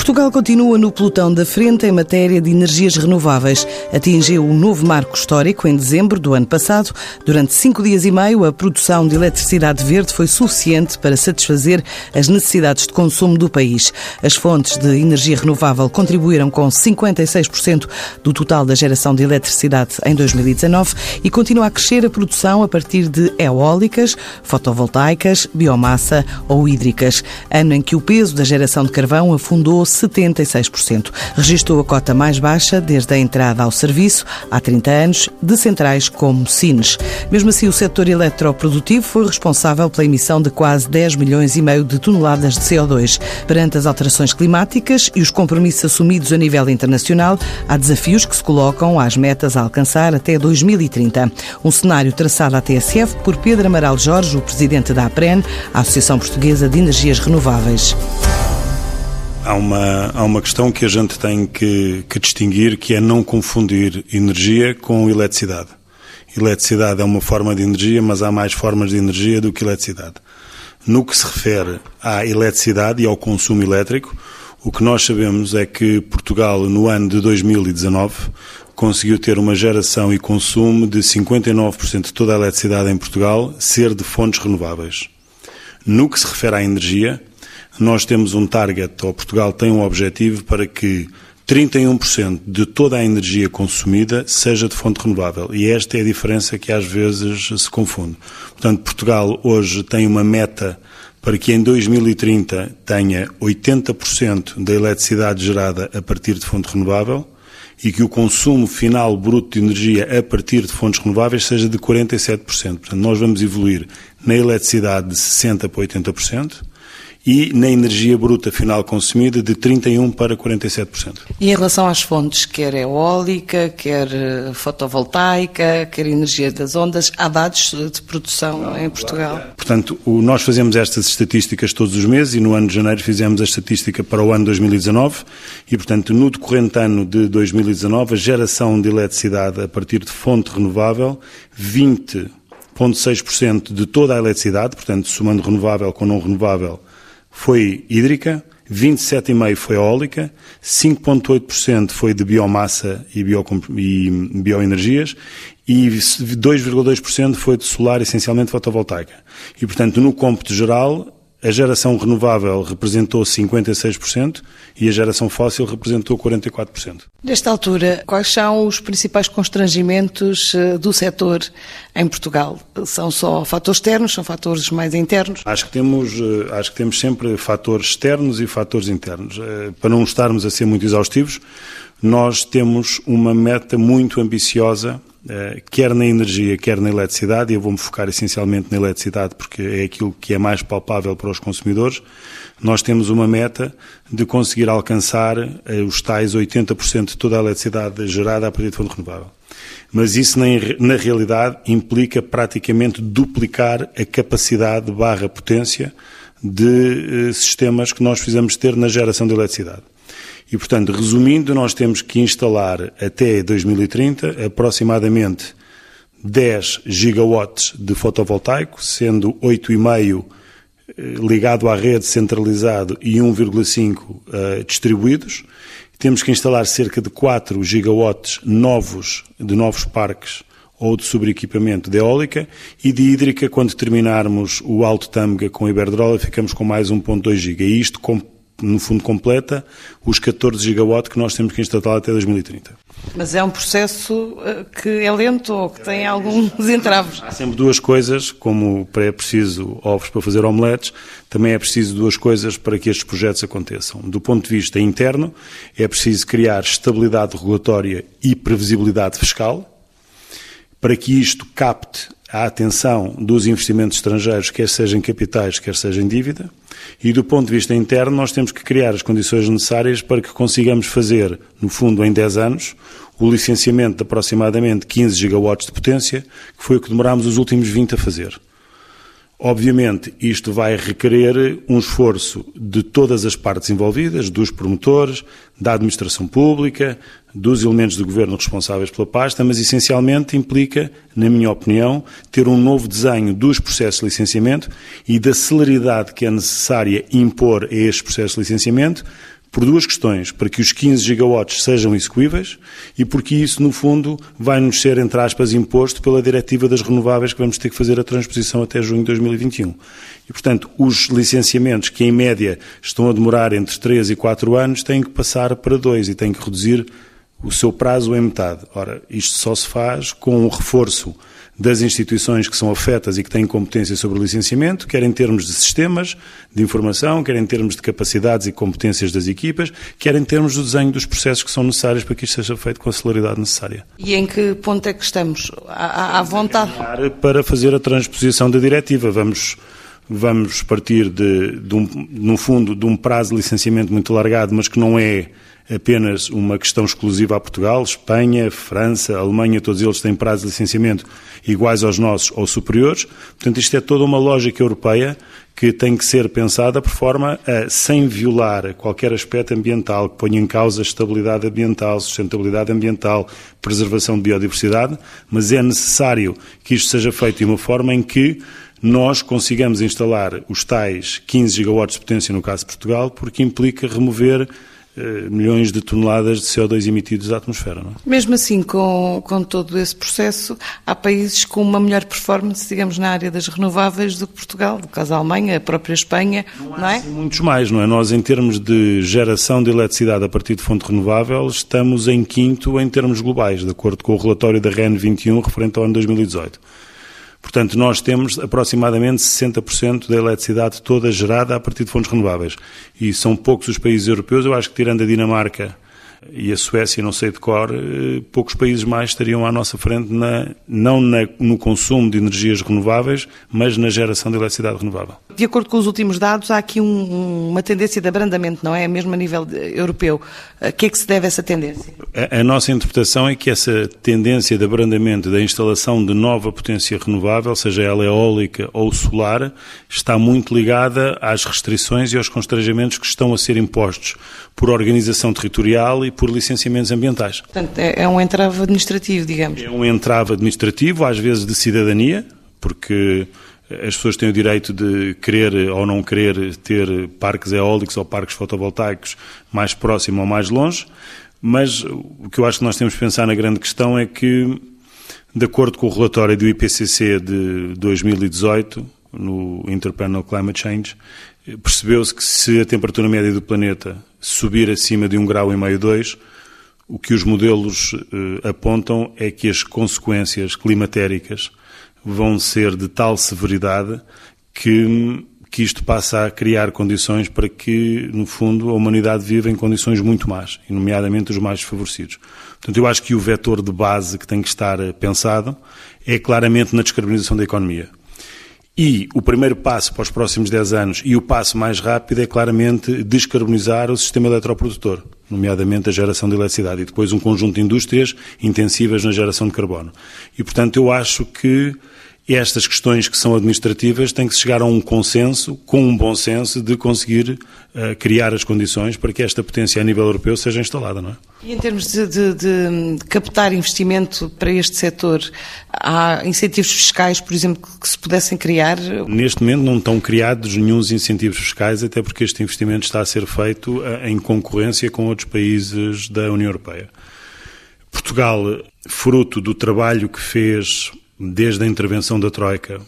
Portugal continua no pelotão da frente em matéria de energias renováveis. Atingiu um novo marco histórico em dezembro do ano passado. Durante cinco dias e meio, a produção de eletricidade verde foi suficiente para satisfazer as necessidades de consumo do país. As fontes de energia renovável contribuíram com 56% do total da geração de eletricidade em 2019 e continua a crescer a produção a partir de eólicas, fotovoltaicas, biomassa ou hídricas. Ano em que o peso da geração de carvão afundou 76%. Registrou a cota mais baixa desde a entrada ao serviço, há 30 anos, de centrais como Sines. Mesmo assim, o setor eletroprodutivo foi responsável pela emissão de quase 10 milhões e meio de toneladas de CO2. Perante as alterações climáticas e os compromissos assumidos a nível internacional, há desafios que se colocam às metas a alcançar até 2030. Um cenário traçado à TSF por Pedro Amaral Jorge, o presidente da APREN, a Associação Portuguesa de Energias Renováveis há uma, há uma questão que a gente tem que, que distinguir, que é não confundir energia com eletricidade. Eletricidade é uma forma de energia, mas há mais formas de energia do que eletricidade. No que se refere à eletricidade e ao consumo elétrico, o que nós sabemos é que Portugal, no ano de 2019, conseguiu ter uma geração e consumo de 59% de toda a eletricidade em Portugal ser de fontes renováveis. No que se refere à energia, nós temos um target, ou Portugal tem um objetivo para que 31% de toda a energia consumida seja de fonte renovável. E esta é a diferença que às vezes se confunde. Portanto, Portugal hoje tem uma meta para que em 2030 tenha 80% da eletricidade gerada a partir de fonte renovável e que o consumo final bruto de energia a partir de fontes renováveis seja de 47%. Portanto, nós vamos evoluir na eletricidade de 60% para 80%, e na energia bruta final consumida de 31% para 47%. E em relação às fontes, quer eólica, quer eh, fotovoltaica, quer energia das ondas, há dados de produção Não, em Portugal? Claro. Portanto, nós fazemos estas estatísticas todos os meses e no ano de janeiro fizemos a estatística para o ano 2019 e, portanto, no decorrente ano de 2019, a geração de eletricidade a partir de fonte renovável, 20,6% de toda a eletricidade, portanto, somando renovável com não renovável, foi hídrica, 27,5% foi eólica, 5,8% foi de biomassa e, bio, e bioenergias e 2,2% foi de solar, essencialmente fotovoltaica. E, portanto, no cômputo geral, a geração renovável representou 56% e a geração fóssil representou 44%. Nesta altura, quais são os principais constrangimentos eh, do setor em Portugal? São só fatores externos, são fatores mais internos? Acho que temos, eh, acho que temos sempre fatores externos e fatores internos. Eh, para não estarmos a ser muito exaustivos, nós temos uma meta muito ambiciosa quer na energia, quer na eletricidade, e eu vou-me focar essencialmente na eletricidade porque é aquilo que é mais palpável para os consumidores, nós temos uma meta de conseguir alcançar eh, os tais 80% de toda a eletricidade gerada a partir de fonte renovável. Mas isso, na realidade, implica praticamente duplicar a capacidade barra potência de eh, sistemas que nós precisamos ter na geração de eletricidade. E, portanto, resumindo, nós temos que instalar até 2030 aproximadamente 10 gigawatts de fotovoltaico, sendo 8,5 eh, ligado à rede centralizado e 1,5 uh, eh, distribuídos. Temos que instalar cerca de 4 gigawatts novos, de novos parques ou de sobreequipamento de eólica e de hídrica, quando terminarmos o Alto Tâmega com Iberdrola, ficamos com mais 1.2 giga. E isto com no fundo, completa os 14 gigawatts que nós temos que instalar até 2030. Mas é um processo eh, que é lento ou que tem alguns entraves? Há sempre duas coisas, como é preciso ovos para fazer omeletes, também é preciso duas coisas para que estes projetos aconteçam. Do ponto de vista interno, é preciso criar estabilidade regulatória e previsibilidade fiscal, para que isto capte a atenção dos investimentos estrangeiros, quer sejam capitais, quer sejam em dívida, e do ponto de vista interno nós temos que criar as condições necessárias para que consigamos fazer, no fundo, em 10 anos, o licenciamento de aproximadamente 15 gigawatts de potência, que foi o que demorámos os últimos 20 a fazer. Obviamente, isto vai requerer um esforço de todas as partes envolvidas, dos promotores, da administração pública, dos elementos do governo responsáveis pela pasta, mas essencialmente implica, na minha opinião, ter um novo desenho dos processos de licenciamento e da celeridade que é necessária impor a estes processos de licenciamento por duas questões, para que os 15 gigawatts sejam execuíveis e porque isso, no fundo, vai nos ser, entre aspas, imposto pela diretiva das renováveis que vamos ter que fazer a transposição até junho de 2021. E, portanto, os licenciamentos que, em média, estão a demorar entre 3 e 4 anos, têm que passar para 2 e têm que reduzir o seu prazo em metade. Ora, isto só se faz com o reforço das instituições que são afetas e que têm competência sobre o licenciamento, quer em termos de sistemas de informação, quer em termos de capacidades e competências das equipas, quer em termos do desenho dos processos que são necessários para que isto seja feito com a celeridade necessária. E em que ponto é que estamos? À, à vontade? Para fazer a transposição da diretiva. Vamos vamos partir de, de um, no fundo, de um prazo de licenciamento muito alargado, mas que não é apenas uma questão exclusiva a Portugal, Espanha, França, Alemanha, todos eles têm prazos de licenciamento iguais aos nossos ou superiores. Portanto, isto é toda uma lógica europeia que tem que ser pensada por forma a, sem violar qualquer aspecto ambiental que ponha em causa a estabilidade ambiental, sustentabilidade ambiental, preservação de biodiversidade, mas é necessário que isto seja feito de uma forma em que nós consigamos instalar os tais 15 gigawatts de potência no caso de Portugal, porque implica remover eh, milhões de toneladas de CO2 emitidos da atmosfera. Não é? Mesmo assim, com, com todo esse processo, há países com uma melhor performance, digamos, na área das renováveis do que Portugal, do caso da Alemanha, a própria Espanha, não, não é? Assim muitos mais, não é? Nós, em termos de geração de eletricidade a partir de fonte renovável, estamos em quinto em termos globais, de acordo com o relatório da REN 21 referente ao ano 2018. Portanto, nós temos aproximadamente 60% da eletricidade toda gerada a partir de fontes renováveis. E são poucos os países europeus, eu acho que tirando a Dinamarca e a Suécia, não sei de cor, eh, poucos países mais estariam à nossa frente, na, não na, no consumo de energias renováveis, mas na geração de eletricidade renovável. De acordo com os últimos dados, há aqui um, uma tendência de abrandamento, não é? Mesmo a nível europeu. A que é que se deve essa tendência? A, a nossa interpretação é que essa tendência de abrandamento da instalação de nova potência renovável, seja ela eólica ou solar, está muito ligada às restrições e aos constrangimentos que estão a ser impostos por organização territorial e por licenciamentos ambientais. Portanto, é, é um entrave administrativo, digamos. É um entrave administrativo, às vezes de cidadania, porque as pessoas têm o direito de querer ou não querer ter parques eólicos ou parques fotovoltaicos mais próximo ou mais longe, mas o que eu acho que nós temos que pensar na grande questão é que, de acordo com o relatório do IPCC de 2018, no Interpanel Climate Change, percebeu-se que se a temperatura média do planeta subir acima de um grau e meio, dois, o que os modelos eh, apontam é que as consequências climatéricas vão ser de tal severidade que, que isto passa a criar condições para que, no fundo, a humanidade viva em condições muito más, nomeadamente os mais desfavorecidos. Portanto, eu acho que o vetor de base que tem que estar pensado é claramente na descarbonização da economia. E o primeiro passo para os próximos 10 anos e o passo mais rápido é claramente descarbonizar o sistema eletroprodutor, nomeadamente a geração de eletricidade, e depois um conjunto de indústrias intensivas na geração de carbono. E, portanto, eu acho que estas questões que são administrativas têm que chegar a um consenso, com um bom senso, de conseguir uh, criar as condições para que esta potência a nível europeu seja instalada, não é? E em termos de, de, de captar investimento para este setor, há incentivos fiscais, por exemplo, que se pudessem criar? Neste momento não estão criados nenhum incentivos fiscais, até porque este investimento está a ser feito uh, em concorrência com outros países da União Europeia. Portugal, fruto do trabalho que fez desde a intervenção da Troika,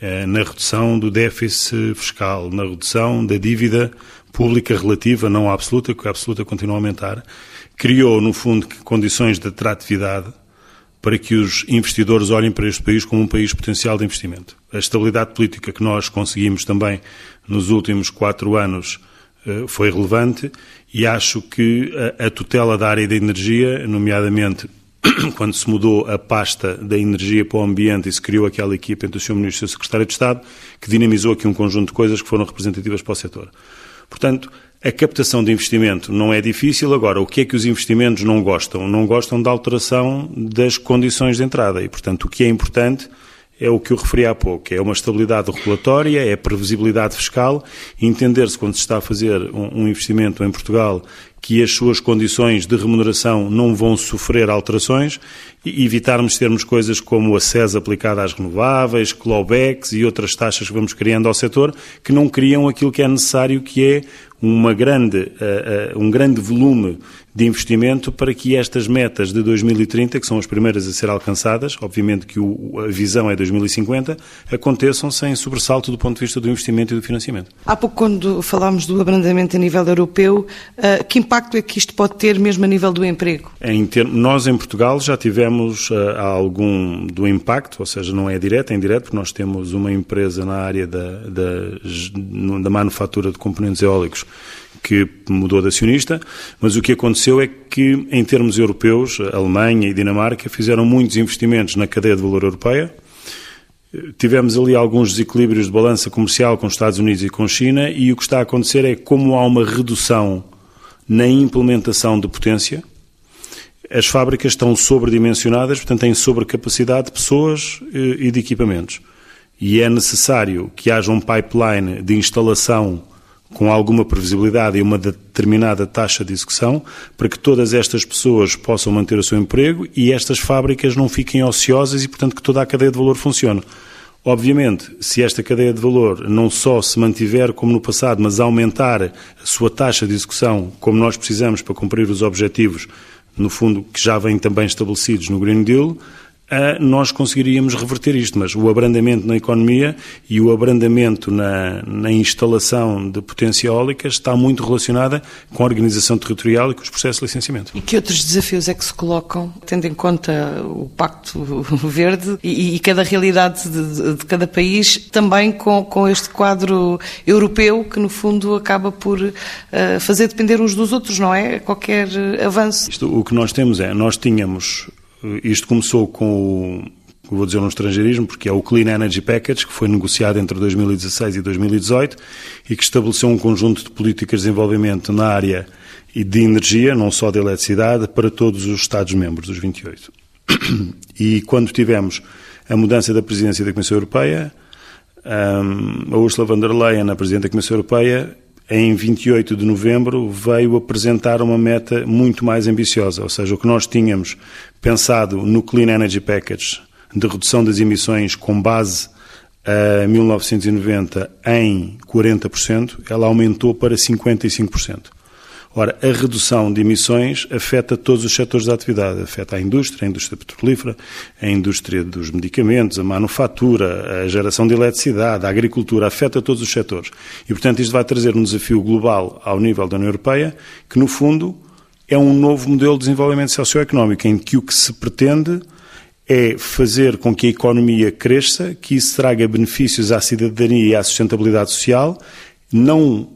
eh, na redução do déficit fiscal, na redução da dívida pública relativa, não absoluta, porque a absoluta continua a aumentar, criou, no fundo, condições de atratividade para que os investidores olhem para este país como um país potencial de investimento. A estabilidade política que nós conseguimos também nos últimos quatro anos eh, foi relevante e acho que a tutela da área da energia, nomeadamente quando se mudou a pasta da energia para o ambiente e se criou aquela equipa entre o Sr. Ministro e o Secretário de Estado, que dinamizou aqui um conjunto de coisas que foram representativas para o setor. Portanto, a captação de investimento não é difícil. Agora, o que é que os investimentos não gostam? Não gostam da alteração das condições de entrada. E, portanto, o que é importante é o que eu referi há pouco, é uma estabilidade regulatória, é previsibilidade fiscal, entender-se quando se está a fazer um, investimento em Portugal que as suas condições de remuneração não vão sofrer alterações e evitarmos termos coisas como a SES aplicada às renováveis, clawbacks e outras taxas que vamos criando ao setor que não criam aquilo que é necessário, que é uma grande, uh, uh, um grande volume de investimento para que estas metas de 2030, que são as primeiras a ser alcançadas, obviamente que o, a visão é 2050, aconteçam sem sobressalto do ponto de vista do investimento e do financiamento. Há pouco, quando falámos do abrandamento a nível europeu, uh, que impacto é que isto pode ter mesmo a nível do emprego? Em ter, nós, em Portugal, já tivemos uh, algum do impacto, ou seja, não é direto, é indireto, porque nós temos uma empresa na área da, da, da manufatura de componentes eólicos que mudou de acionista, mas o que aconteceu é que, em termos europeus, a Alemanha e Dinamarca fizeram muitos investimentos na cadeia de valor europeia. Tivemos ali alguns desequilíbrios de balança comercial com os Estados Unidos e com a China, e o que está a acontecer é como há uma redução na implementação de potência, as fábricas estão sobredimensionadas, portanto têm sobrecapacidade de pessoas eh, e de equipamentos. E é necessário que haja um pipeline de instalação com alguma previsibilidade e uma determinada taxa de execução para que todas estas pessoas possam manter o seu emprego e estas fábricas não fiquem ociosas e, portanto, que toda a cadeia de valor funcione. Obviamente, se esta cadeia de valor não só se mantiver como no passado, mas aumentar a sua taxa de execução, como nós precisamos para cumprir os objetivos, no fundo, que já vêm também estabelecidos no Green Deal, nós conseguiríamos reverter isto, mas o abrandamento na economia e o abrandamento na, na, instalação de potência eólica está muito relacionada com a organização territorial e com os processos de licenciamento. E que outros desafios é que se colocam, tendo em conta o Pacto Verde e, e cada realidade de, de, cada país, também com, com este quadro europeu que, no fundo, acaba por uh, fazer depender uns dos outros, não é? Qualquer avanço. Isto, o que nós temos é, nós tínhamos isto começou com o, vou dizer um estrangeirismo, porque é o Clean Energy Package, que foi negociado entre 2016 e 2018 e que estabeleceu um conjunto de políticas de desenvolvimento na área e de energia, não só de eletricidade, para todos os Estados-membros, dos 28. E quando tivemos a mudança da presidência da Comissão Europeia, a Ursula von der Leyen, a Presidente da Comissão Europeia, em 28 de novembro, veio apresentar uma meta muito mais ambiciosa, ou seja, o que nós tínhamos pensado no Clean Energy Package de redução das emissões com base a 1990 em 40%, ela aumentou para 55%. Ora, a redução de emissões afeta todos os setores da atividade. Afeta a indústria, a indústria petrolífera, a indústria dos medicamentos, a manufatura, a geração de eletricidade, a agricultura, afeta todos os setores. E, portanto, isto vai trazer um desafio global ao nível da União Europeia, que, no fundo, é um novo modelo de desenvolvimento socioeconómico, em que o que se pretende é fazer com que a economia cresça, que isso traga benefícios à cidadania e à sustentabilidade social, não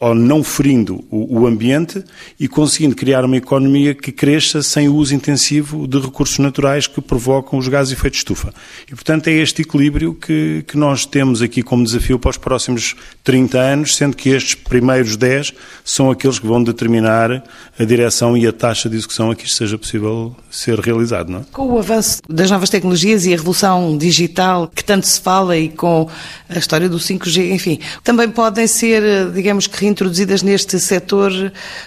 ou não ferindo o, o, ambiente e conseguindo criar uma economia que cresça sem o uso intensivo de recursos naturais que provocam os gases de efeito de estufa. E, portanto, é este equilíbrio que, que nós temos aqui como desafio para os próximos 30 anos, sendo que estes primeiros 10 são aqueles que vão determinar a direção e a taxa de execução a que isto seja possível ser realizado. Não é? Com o avanço das novas tecnologias e a revolução digital que tanto se fala e com a história do 5G, enfim, também podem ser, digamos que introduzidas neste setor?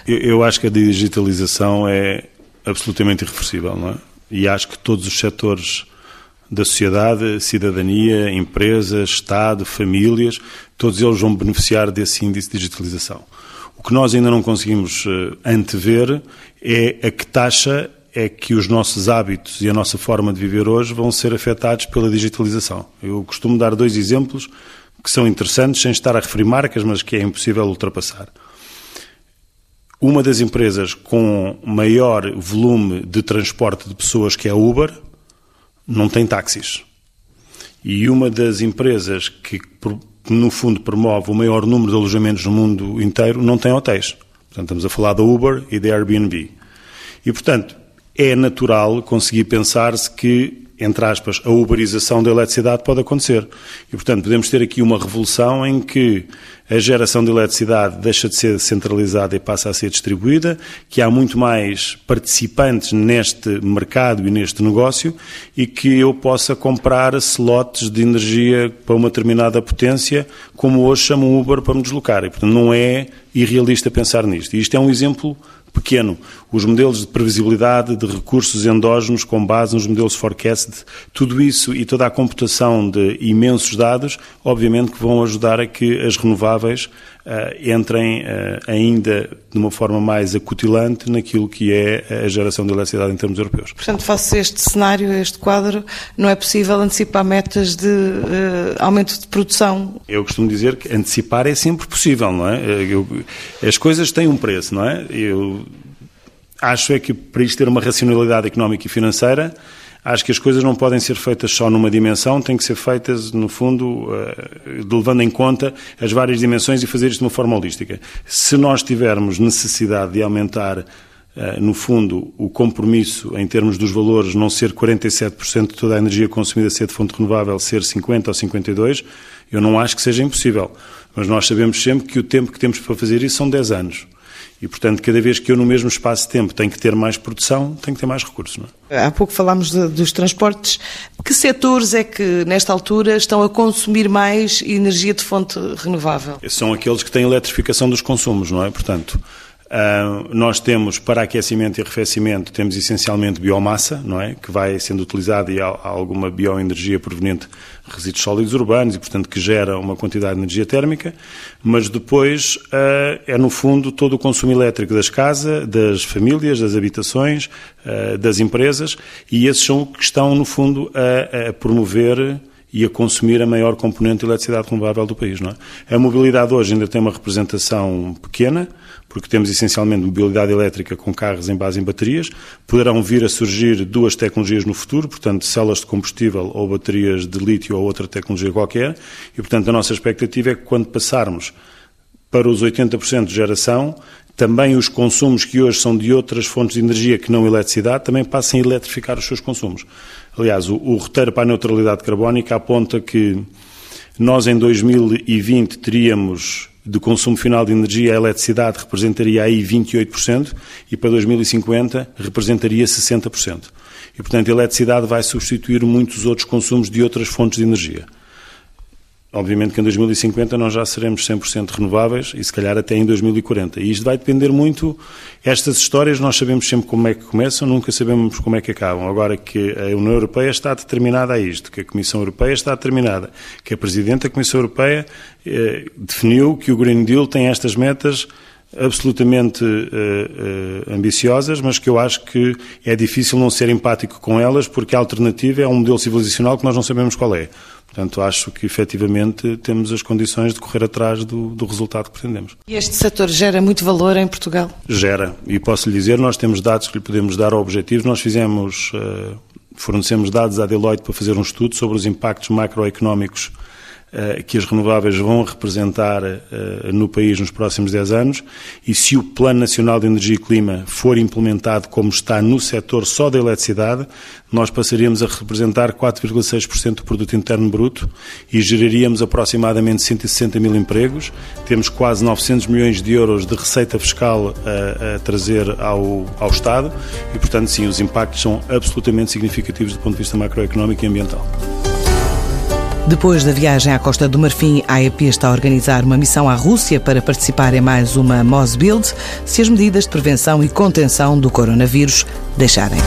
Eu, eu acho que a digitalização é absolutamente irreversível, não é? E acho que todos os setores da sociedade, cidadania, empresas, Estado, famílias, todos eles vão beneficiar desse índice de digitalização. O que nós ainda não conseguimos eh, antever é a que taxa é que os nossos hábitos e a nossa forma de viver hoje vão ser afetados pela digitalização. Eu costumo dar dois exemplos que são interessantes, sem estar a referir marcas, mas que é impossível ultrapassar. Uma das empresas com maior volume de transporte de pessoas, que é a Uber, não tem táxis. E uma das empresas que, no fundo, promove o maior número de alojamentos no mundo inteiro, não tem hotéis. Portanto, estamos a falar da Uber e da Airbnb. E, portanto, é natural conseguir pensar-se que entre aspas, a uberização da eletricidade pode acontecer. E, portanto, podemos ter aqui uma revolução em que a geração de eletricidade deixa de ser centralizada e passa a ser distribuída, que há muito mais participantes neste mercado e neste negócio e que eu possa comprar slots de energia para uma determinada potência, como hoje chamo Uber para me deslocar. E, portanto, não é irrealista pensar nisto. E isto é um exemplo pequeno. Os modelos de previsibilidade de recursos endógenos com base nos modelos forecast, tudo isso e toda a computação de imensos dados, obviamente que vão ajudar a que as renováveis uh, entrem uh, ainda de uma forma mais acutilante naquilo que é a geração de eletricidade em termos europeus. Portanto, face a este cenário, a este quadro, não é possível antecipar metas de uh, aumento de produção? Eu costumo dizer que antecipar é sempre possível, não é? Eu, as coisas têm um preço, não é? Eu acho é que para isto ter uma racionalidade económica e financeira, acho que as coisas não podem ser feitas só numa dimensão, têm que ser feitas, no fundo, eh, levando em conta as várias dimensões e fazer isto de uma forma holística. Se nós tivermos necessidade de aumentar eh, no fundo, o compromisso em termos dos valores não ser 47% de toda a energia consumida ser de fonte renovável, ser 50% ou 52%, eu não acho que seja impossível. Mas nós sabemos sempre que o tempo que temos para fazer isso são 10 anos. E, portanto, cada vez que eu, no mesmo espaço de tempo, tenho que ter mais produção, tenho que ter mais recursos. Não é? Há pouco falámos de, dos transportes. Que setores é que, nesta altura, estão a consumir mais energia de fonte renovável? São aqueles que têm eletrificação dos consumos, não é? Portanto, Uh, nós temos para aquecimento e arrefecimento, temos essencialmente biomassa, não é? Que vai sendo utilizada e há, alguma bioenergia proveniente de resíduos sólidos urbanos e, portanto, que gera uma quantidade de energia térmica. Mas depois uh, é, no fundo, todo o consumo elétrico das casas, das famílias, das habitações, uh, das empresas e esses são que estão, no fundo, a, a promover e a consumir a maior componente de eletricidade renovável do país. Não é? A mobilidade hoje ainda tem uma representação pequena, porque temos essencialmente mobilidade elétrica com carros em base em baterias. Poderão vir a surgir duas tecnologias no futuro, portanto, células de combustível ou baterias de lítio ou outra tecnologia qualquer. E, portanto, a nossa expectativa é que quando passarmos para os 80% de geração, também os consumos que hoje são de outras fontes de energia que não eletricidade também passem a eletrificar os seus consumos. Aliás, o, o roteiro para a neutralidade carbónica aponta que nós em 2020 teríamos de consumo final de energia, a eletricidade representaria aí 28% e para 2050 representaria 60%. E, portanto, a eletricidade vai substituir muitos outros consumos de outras fontes de energia. Obviamente que em 2050 nós já seremos 100% renováveis e se calhar até em 2040. E isto vai depender muito. Estas histórias nós sabemos sempre como é que começam, nunca sabemos como é que acabam. Agora que a União Europeia está determinada a isto, que a Comissão Europeia está determinada, que a Presidente da Comissão Europeia eh, definiu que o Green Deal tem estas metas absolutamente uh, uh, ambiciosas, mas que eu acho que é difícil não ser empático com elas, porque a alternativa é um modelo civilizacional que nós não sabemos qual é. Portanto, acho que efetivamente temos as condições de correr atrás do, do, resultado que pretendemos. E este setor gera muito valor em Portugal? Gera, e posso lhe dizer, nós temos dados que lhe podemos dar objetivos. Nós fizemos, uh, fornecemos dados à Deloitte para fazer um estudo sobre os impactos macroeconómicos que as renováveis vão representar eh, no país nos próximos 10 anos e se o Plano Nacional de Energia e Clima for implementado como está no setor só da eletricidade, nós passaríamos a representar 4,6% do produto interno bruto e geraríamos aproximadamente 160 mil empregos. Temos quase 900 milhões de euros de receita fiscal a, a trazer ao, ao Estado e, portanto, sim, os impactos são absolutamente significativos do ponto de vista macroeconómico e ambiental. Depois da viagem à Costa do Marfim, a AEP está a organizar uma missão à Rússia para participar em mais uma MOSBuild, se as medidas de prevenção e contenção do coronavírus deixarem.